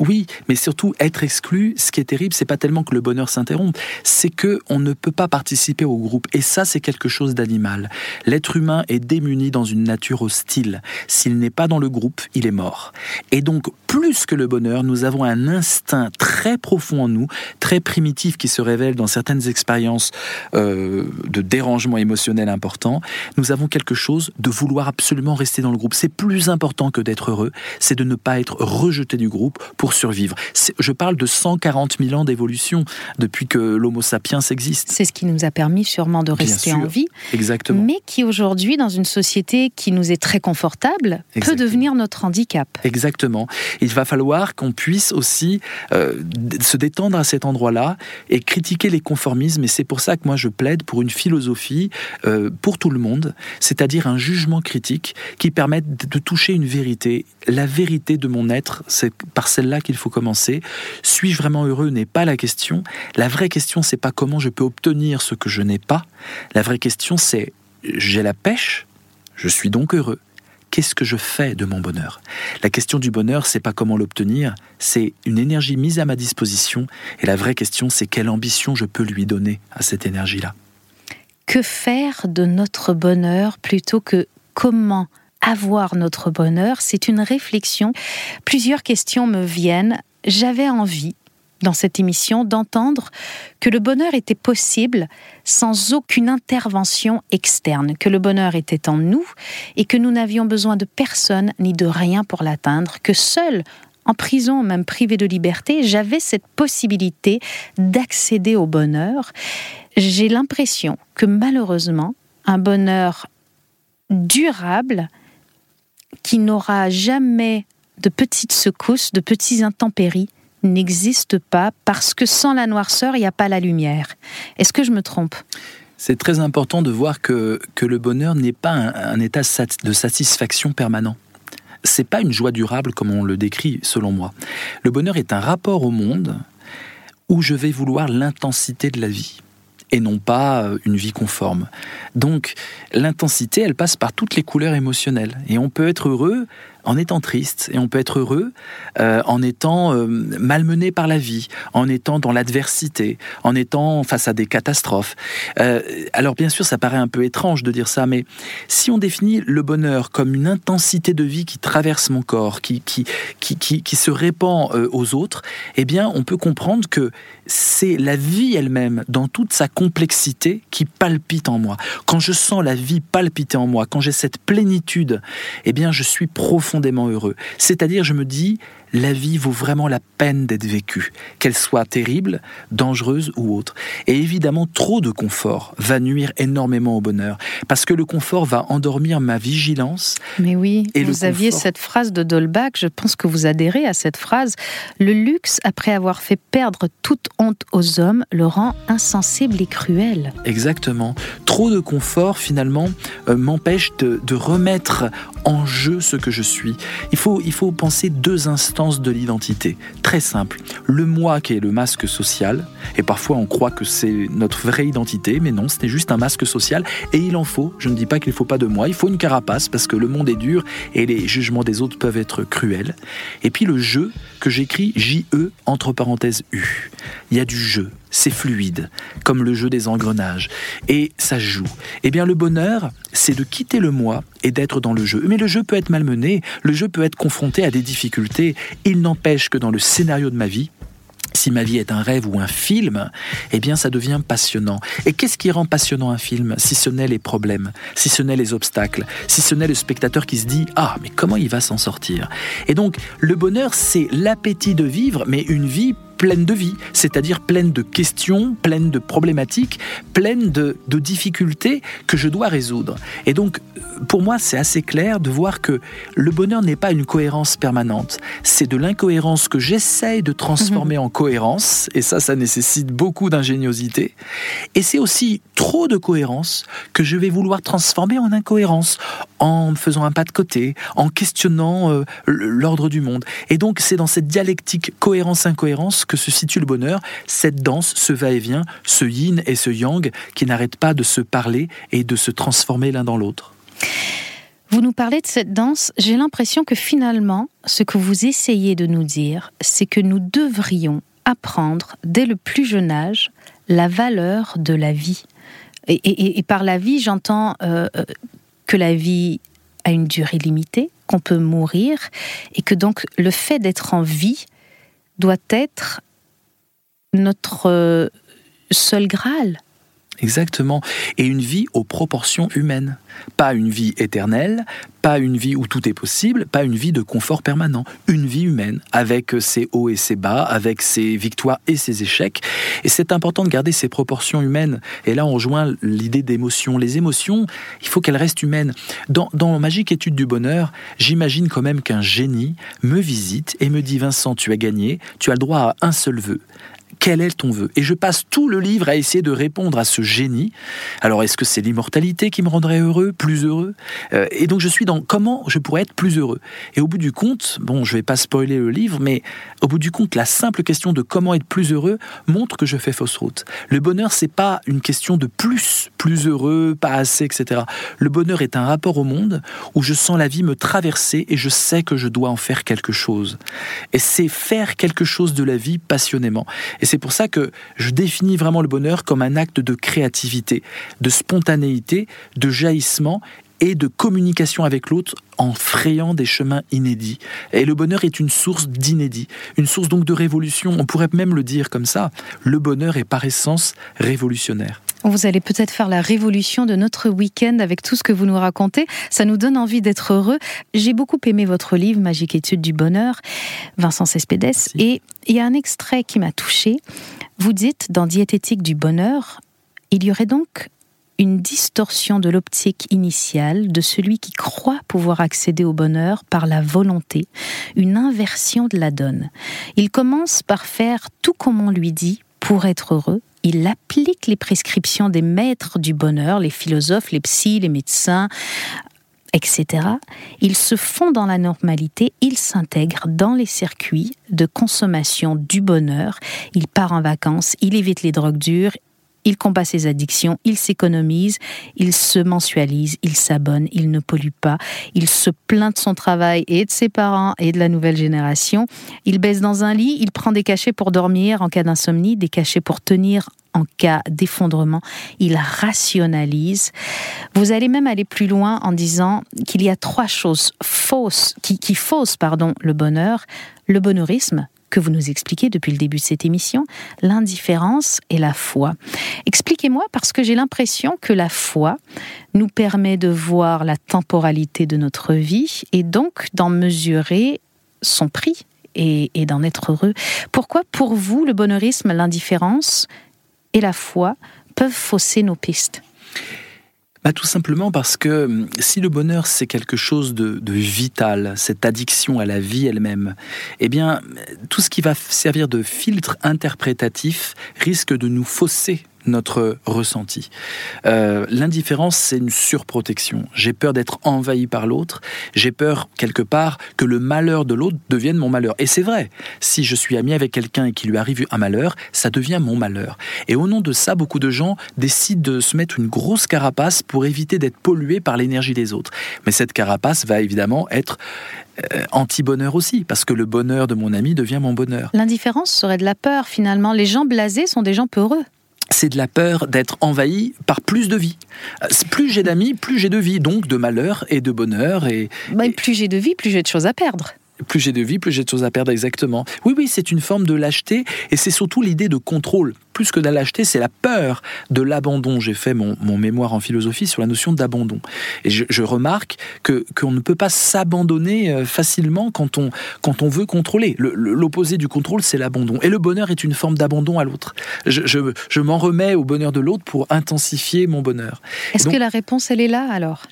S4: Oui, mais surtout être exclu, ce qui est terrible, c'est pas tellement que le bonheur s'interrompt, c'est que on ne peut pas participer au groupe. Et ça, c'est quelque chose d'animal. L'être humain est démuni dans une nature hostile. S'il n'est pas dans le groupe, il est mort. Et donc, plus que le bonheur, nous avons un instinct très profond en nous, très primitif, qui se révèle dans certaines expériences euh, de dérangement émotionnel important. Nous avons quelque chose de vouloir absolument rester dans le groupe. C'est plus important que d'être heureux, c'est de ne pas être rejeté du groupe pour survivre. Je parle de 140 000 ans d'évolution depuis que l'Homo sapiens existe.
S3: C'est ce qui nous a permis sûrement de rester en vie.
S4: Exactement.
S3: Mais qui aujourd'hui, dans une société qui nous est très confortable, peut devenir notre handicap.
S4: Exactement. Il va falloir qu'on puisse aussi euh, se détendre à cet endroit-là et critiquer les conformismes. Et c'est pour ça que moi je plaide pour une philosophie euh, pour tout le monde, c'est-à-dire un jugement critique qui permette de toucher une vérité. La vérité de mon être, c'est par celle-là qu'il faut commencer. Suis-je vraiment heureux n'est pas la question. La vraie question, c'est pas comment je peux obtenir ce que je n'ai pas. La vraie question, c'est j'ai la pêche, je suis donc heureux. Qu'est-ce que je fais de mon bonheur? La question du bonheur, c'est pas comment l'obtenir, c'est une énergie mise à ma disposition. Et la vraie question, c'est quelle ambition je peux lui donner à cette énergie-là?
S3: Que faire de notre bonheur plutôt que comment avoir notre bonheur C'est une réflexion. Plusieurs questions me viennent. J'avais envie dans cette émission d'entendre que le bonheur était possible sans aucune intervention externe, que le bonheur était en nous et que nous n'avions besoin de personne ni de rien pour l'atteindre, que seul en prison, même privé de liberté, j'avais cette possibilité d'accéder au bonheur. J'ai l'impression que malheureusement, un bonheur durable qui n'aura jamais de petites secousses, de petits intempéries, n'existe pas parce que sans la noirceur, il n'y a pas la lumière. Est-ce que je me trompe?
S4: C'est très important de voir que, que le bonheur n'est pas un, état de satisfaction permanent. C'est pas une joie durable comme on le décrit selon moi. Le bonheur est un rapport au monde où je vais vouloir l'intensité de la vie et non pas euh, une vie conforme. Donc l'intensité, elle passe par toutes les couleurs émotionnelles. Et on peut être heureux en étant triste et on peut être heureux euh, en étant euh, malmené par la vie, en étant dans l'adversité, en étant face à des catastrophes. Euh, alors bien sûr, ça paraît un peu étrange de dire ça, mais si on définit le bonheur comme une intensité de vie qui traverse mon corps, qui, qui, qui, qui, qui se répand aux autres, eh bien on peut comprendre que c'est la vie elle-même, dans toute sa complexité, qui palpite en moi. Quand je sens la vie palpiter en moi, quand j'ai cette plénitude, eh bien je suis profond heureux. C'est-à-dire, je me dis, la vie vaut vraiment la peine d'être vécue, qu'elle soit terrible, dangereuse ou autre. Et évidemment, trop de confort va nuire énormément au bonheur, parce que le confort va endormir ma vigilance.
S3: Mais oui, et vous aviez cette phrase de Dolbach, je pense que vous adhérez à cette phrase, le luxe, après avoir fait perdre toute honte aux hommes, le rend insensible et cruel.
S4: Exactement. Trop de confort, finalement, euh, m'empêche de, de remettre en jeu ce que je suis. Il faut, il faut penser deux instants de l'identité. Très simple. Le moi qui est le masque social, et parfois on croit que c'est notre vraie identité, mais non, c'est juste un masque social, et il en faut. Je ne dis pas qu'il ne faut pas de moi, il faut une carapace, parce que le monde est dur, et les jugements des autres peuvent être cruels. Et puis le jeu, que j'écris J-E entre parenthèses U. Il y a du jeu, c'est fluide, comme le jeu des engrenages, et ça joue. Eh bien, le bonheur, c'est de quitter le moi et d'être dans le jeu. Mais le jeu peut être malmené, le jeu peut être confronté à des difficultés. Il n'empêche que dans le scénario de ma vie, si ma vie est un rêve ou un film, eh bien ça devient passionnant. Et qu'est-ce qui rend passionnant un film si ce n'est les problèmes, si ce n'est les obstacles, si ce n'est le spectateur qui se dit ah mais comment il va s'en sortir? Et donc le bonheur c'est l'appétit de vivre mais une vie pleine de vie, c'est-à-dire pleine de questions, pleine de problématiques, pleine de, difficultés que je dois résoudre. Et donc, pour moi, c'est assez clair de voir que le bonheur n'est pas une cohérence permanente, c'est de l'incohérence que j'essaye de transformer mhm. en cohérence, et ça, ça nécessite beaucoup d'ingéniosité, et c'est aussi trop de cohérence que je vais vouloir transformer en incohérence, en faisant un pas de côté, en questionnant euh, l'ordre du monde. Et donc, c'est dans cette dialectique cohérence-incohérence que se situe le bonheur, cette danse, ce va-et-vient, ce yin et ce yang qui n'arrêtent pas de se parler et de se transformer l'un dans l'autre.
S3: Vous nous parlez de cette danse, j'ai l'impression que finalement, ce que vous essayez de nous dire, c'est que nous devrions apprendre dès le plus jeune âge la valeur de la vie. Et, par la vie, j'entends euh, euh, que la vie a une durée limitée, qu'on peut mourir, et que donc le fait d'être en vie doit être notre euh, seul Graal.
S4: Exactement. Et une vie aux proportions humaines. Pas une vie éternelle, pas une vie où tout est possible, pas une vie de confort permanent. Une vie humaine, avec ses hauts et ses bas, avec ses victoires et ses échecs. Et c'est important de garder ces proportions humaines. Et là, on rejoint l'idée d'émotion. Les émotions, il faut qu'elles restent humaines. Dans, dans Magique étude du bonheur, j'imagine quand même qu'un génie me visite et me dit Vincent, tu as gagné, tu as le droit à un seul vœu quel est ton vœu? Et je passe tout le livre à essayer de répondre à ce génie. Alors, est-ce que c'est l'immortalité qui me rendrait heureux, plus heureux? Euh, Et donc, je suis dans comment je pourrais être plus heureux. Et au bout du compte, bon, je vais pas spoiler le livre, mais au bout du compte, la simple question de comment être plus heureux montre que je fais fausse route. Le bonheur, c'est pas une question de plus, plus heureux, pas assez, etc. Le bonheur est un rapport au monde où je sens la vie me traverser et je sais que je dois en faire quelque chose. Et c'est faire quelque chose de la vie passionnément. Et c'est pour ça que je définis vraiment le bonheur comme un acte de créativité, de spontanéité, de jaillissement et de communication avec l'autre en frayant des chemins inédits. Et le bonheur est une source d'inédit, une source donc de révolution. On pourrait même le dire comme ça. Le bonheur est par essence révolutionnaire.
S3: Vous allez peut-être faire la révolution de notre week-end avec tout ce que vous nous racontez. Ça nous donne envie d'être heureux. J'ai beaucoup aimé votre livre Magique étude du bonheur, Vincent Cespedes. Et il y a un extrait qui m'a touché. Vous dites dans Diététique du bonheur, il y aurait donc une distorsion de l'optique initiale de celui qui croit pouvoir accéder au bonheur par la volonté, une inversion de la donne. Il commence par faire tout comme on lui dit pour être heureux, il applique les prescriptions des maîtres du bonheur, les philosophes, les psys, les médecins, etc. Il se fond dans la normalité, il s'intègre dans les circuits de consommation du bonheur, il part en vacances, il évite les drogues dures, il combat ses addictions, il s'économise, il se mensualise, il s'abonne, il ne pollue pas, il se plaint de son travail et de ses parents et de la nouvelle génération, il baisse dans un lit, il prend des cachets pour dormir en cas d'insomnie, des cachets pour tenir en cas d'effondrement, il rationalise. Vous allez même aller plus loin en disant qu'il y a trois choses fausses, qui, qui faussent pardon, le bonheur, le bonheurisme, que vous nous expliquez depuis le début de cette émission, l'indifférence et la foi. Expliquez-moi parce que j'ai l'impression que la foi nous permet de voir la temporalité de notre vie et donc d'en mesurer son prix et, d'en être heureux. Pourquoi pour vous le bonheurisme, l'indifférence et la foi peuvent fausser nos pistes?
S4: Bah, tout simplement parce que hum, si le bonheur c'est quelque chose de, vital, cette addiction à la vie elle-même, eh bien tout ce qui va servir de filtre interprétatif risque de nous fausser notre ressenti. Euh, l'indifférence, c'est une surprotection. J'ai peur d'être envahi par l'autre. J'ai peur, quelque part, que le malheur de l'autre devienne mon malheur. Et c'est vrai. Si je suis ami avec quelqu'un et qu'il lui arrive un malheur, ça devient mon malheur. Et au nom de ça, beaucoup de gens décident de se mettre une grosse carapace pour éviter d'être pollués par l'énergie des autres. Mais cette carapace va évidemment être euh, anti-bonheur aussi, parce que le bonheur de mon ami devient mon bonheur.
S3: L'indifférence serait de la peur finalement. Les gens blasés sont des gens peureux
S4: c'est de la peur d'être envahi par plus de vie. Euh, plus j'ai d'amis, plus j'ai de vie, donc de malheur et de bonheur. Et,
S3: bah, plus j'ai de vie, plus j'ai de choses à perdre
S4: plus j'ai de vie, plus j'ai de choses à perdre, exactement. Oui, oui, c'est une forme de lâcheté, et c'est surtout l'idée de contrôle. Plus que de la lâcheté, c'est la peur de l'abandon. J'ai fait mon, mémoire en philosophie sur la notion d'abandon. Et je, remarque que qu'on ne peut pas s'abandonner euh, facilement quand on, quand on veut contrôler. L'opposé du contrôle, c'est l'abandon. Et le bonheur est une forme d'abandon à l'autre. Je, je, m'en remets au bonheur de l'autre pour intensifier mon bonheur.
S3: Est-ce que la réponse, elle est là alors?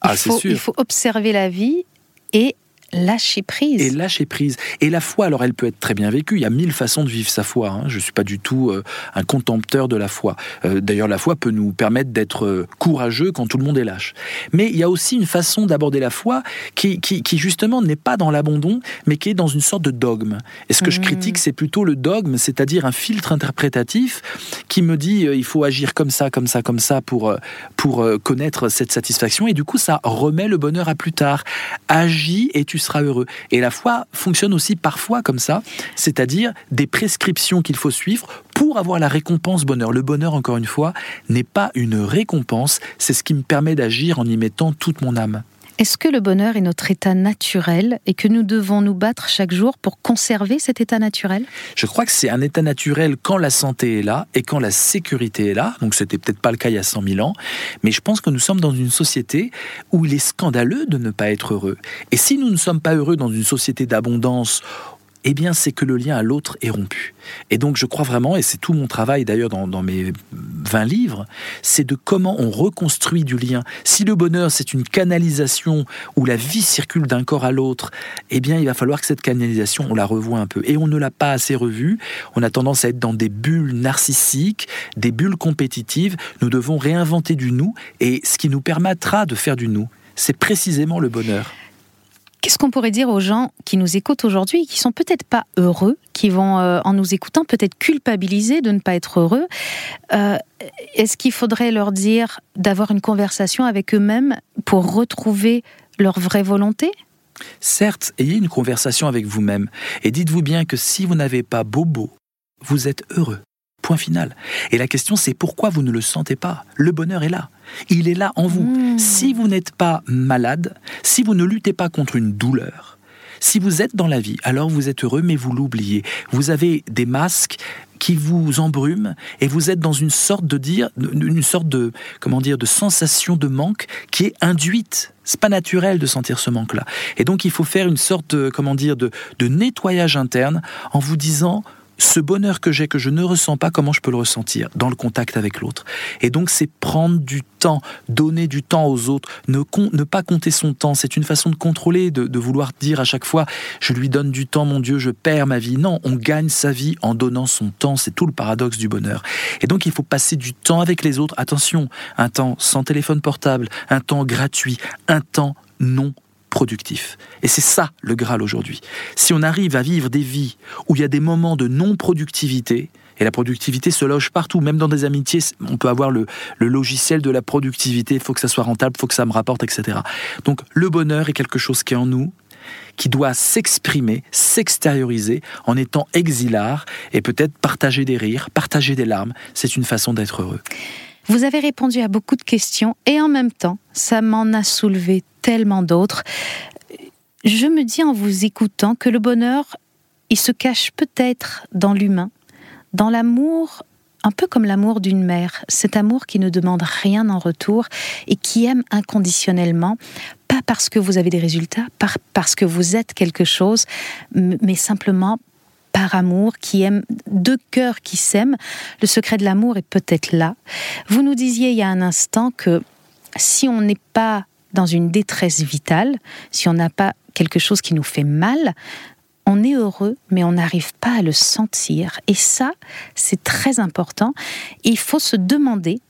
S4: Ah,
S3: faut,
S4: sûr.
S3: il faut observer la vie et lâcher prise.
S4: Et lâcher prise. Et la foi, alors elle peut être très bien vécue. Il y a mille façons de vivre sa foi. Hein. Je ne suis pas du tout euh, un contempteur de la foi. Euh, d'ailleurs, la foi peut nous permettre d'être euh, courageux quand tout le monde est lâche. Mais il y a aussi une façon d'aborder la foi qui, qui, justement n'est pas dans l'abandon, mais qui est dans une sorte de dogme. Et ce que je mmh. critique, c'est plutôt le dogme, c'est-à-dire un filtre interprétatif qui me dit il faut agir comme ça, comme ça, comme ça pour, pour connaître cette satisfaction. Et du coup, ça remet le bonheur à plus tard. Agis et tu sera heureux. Et la foi fonctionne aussi parfois comme ça, c'est-à-dire des prescriptions qu'il faut suivre pour avoir la récompense bonheur. Le bonheur, encore une fois, n'est pas une récompense, c'est ce qui me permet d'agir en y mettant toute mon âme.
S3: Est-ce que le bonheur est notre état naturel et que nous devons nous battre chaque jour pour conserver cet état naturel?
S4: Je crois que c'est un état naturel quand la santé est là et quand la sécurité est là. Donc c'était peut-être pas le cas il y a 100 000 ans, mais je pense que nous sommes dans une société où il est scandaleux de ne pas être heureux. Et si nous ne sommes pas heureux dans une société d'abondance eh bien, c'est que le lien à l'autre est rompu. Et donc, je crois vraiment, et c'est tout mon travail d'ailleurs dans, mes 20 livres, c'est de comment on reconstruit du lien. Si le bonheur, c'est une canalisation où la vie circule d'un corps à l'autre, eh bien, il va falloir que cette canalisation, on la revoie un peu. Et on ne l'a pas assez revue. On a tendance à être dans des bulles narcissiques, des bulles compétitives. Nous devons réinventer du nous, et ce qui nous permettra de faire du nous, c'est précisément le bonheur.
S3: Qu'est-ce qu'on pourrait dire aux gens qui nous écoutent aujourd'hui, qui sont peut-être pas heureux, qui vont, euh, en nous écoutant, peut-être culpabiliser de ne pas être heureux euh, Est-ce qu'il faudrait leur dire d'avoir une conversation avec eux-mêmes pour retrouver leur vraie volonté?
S4: Certes, ayez une conversation avec vous-même et dites-vous bien que si vous n'avez pas bobo, vous êtes heureux. Point final. Et la question, c'est pourquoi vous ne le sentez pas? Le bonheur est là. Il est là en vous. Hmm. Si vous n'êtes pas malade, si vous ne luttez pas contre une douleur, si vous êtes dans la vie, alors vous êtes heureux, mais vous l'oubliez. Vous avez des masques qui vous embrument et vous êtes dans une sorte de dire, une sorte de comment dire, de sensation de manque qui est induite. C'est pas naturel de sentir ce manque-là. Et donc il faut faire une sorte de comment dire de, de nettoyage interne en vous disant ce bonheur que j'ai, que je ne ressens pas, comment je peux le ressentir dans le contact avec l'autre? Et donc c'est prendre du temps, donner du temps aux autres, ne, pas compter son temps. C'est une façon de contrôler, de, de, vouloir dire à chaque fois, je lui donne du temps, mon Dieu, je perds ma vie. Non, on gagne sa vie en donnant son temps. C'est tout le paradoxe du bonheur. Et donc il faut passer du temps avec les autres. Attention, un temps sans téléphone portable, un temps gratuit, un temps non productif. Et c'est ça le Graal aujourd'hui. Si on arrive à vivre des vies où il y a des moments de non-productivité, et la productivité se loge partout, même dans des amitiés, on peut avoir le, logiciel de la productivité, il faut que ça soit rentable, il faut que ça me rapporte, etc. Donc le bonheur est quelque chose qui est en nous, qui doit s'exprimer, s'extérioriser en étant exilard et peut-être partager des rires, partager des larmes. C'est une façon d'être heureux.
S3: Vous avez répondu à beaucoup de questions et en même temps, ça m'en a soulevé tellement d'autres. Je me dis en vous écoutant que le bonheur, il se cache peut-être dans l'humain, dans l'amour, un peu comme l'amour d'une mère, cet amour qui ne demande rien en retour et qui aime inconditionnellement, pas parce que vous avez des résultats, pas parce que vous êtes quelque chose, mais simplement par amour, qui aime deux cœurs qui s'aiment. Le secret de l'amour est peut-être là. Vous nous disiez il y a un instant que si on n'est pas dans une détresse vitale, si on n'a pas quelque chose qui nous fait mal, on est heureux, mais on n'arrive pas à le sentir. Et ça, c'est très important. il faut se demander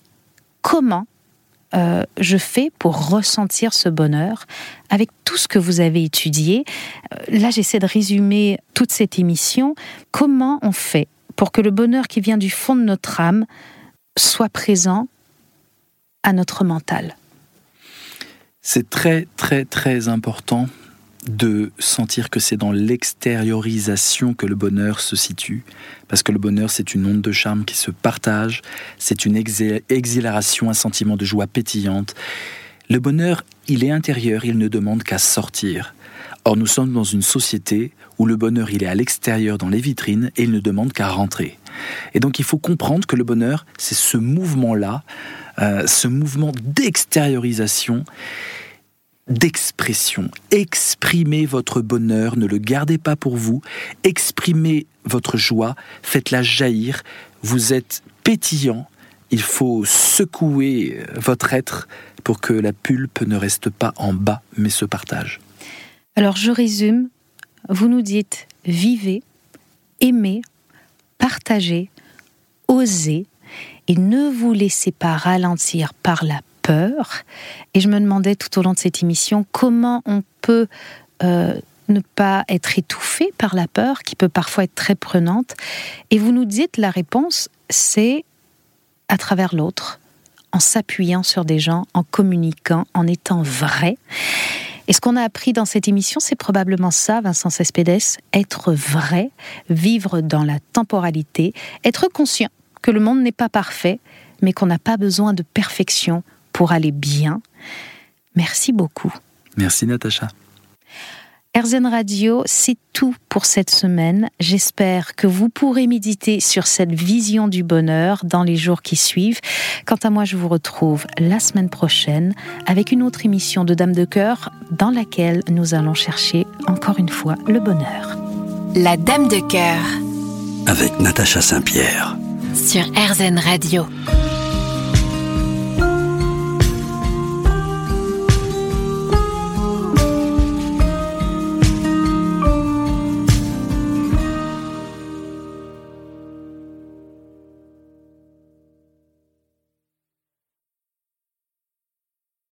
S3: comment euh, je fais pour ressentir ce bonheur avec tout ce que vous avez étudié. Euh, là, j'essaie de résumer toute cette émission. Comment on fait pour que le bonheur qui vient du fond de notre âme soit présent à notre mental?
S4: C'est très, très, très important de sentir que c'est dans l'extériorisation que le bonheur se situe, parce que le bonheur c'est une onde de charme qui se partage, c'est une exhilaration, un sentiment de joie pétillante. Le bonheur, il est intérieur, il ne demande qu'à sortir. Or nous sommes dans une société où le bonheur il est à l'extérieur dans les vitrines et il ne demande qu'à rentrer. Et donc il faut comprendre que le bonheur c'est ce mouvement-là, euh, ce mouvement d'extériorisation d'expression. Exprimez votre bonheur, ne le gardez pas pour vous, exprimez votre joie, faites-la jaillir, vous êtes pétillant, il faut secouer euh, votre être pour que la pulpe ne reste pas en bas mais se partage.
S3: Alors je résume, vous nous dites vivez, aimez, partagez, osez et ne vous laissez pas ralentir par la Et je me demandais tout au long de cette émission comment on peut euh, ne pas être étouffé par la peur qui peut parfois être très prenante. Et vous nous dites la réponse, c'est à travers l'autre, en s'appuyant sur des gens, en communiquant, en étant vrai. Et ce qu'on a appris dans cette émission, c'est probablement ça, Vincent Cespedes, être vrai, vivre dans la temporalité, être conscient que le monde n'est pas parfait, mais qu'on n'a pas besoin de perfection pour aller bien. Merci beaucoup.
S4: Merci Natacha.
S3: RZN Radio, c'est tout pour cette semaine. J'espère que vous pourrez méditer sur cette vision du bonheur dans les jours qui suivent. Quant à moi, je vous retrouve la semaine prochaine avec une autre émission de Dame de Cœur dans laquelle nous allons chercher encore une fois le bonheur.
S1: La Dame de Cœur
S2: Avec Natacha Saint-Pierre.
S1: sur RZN Radio.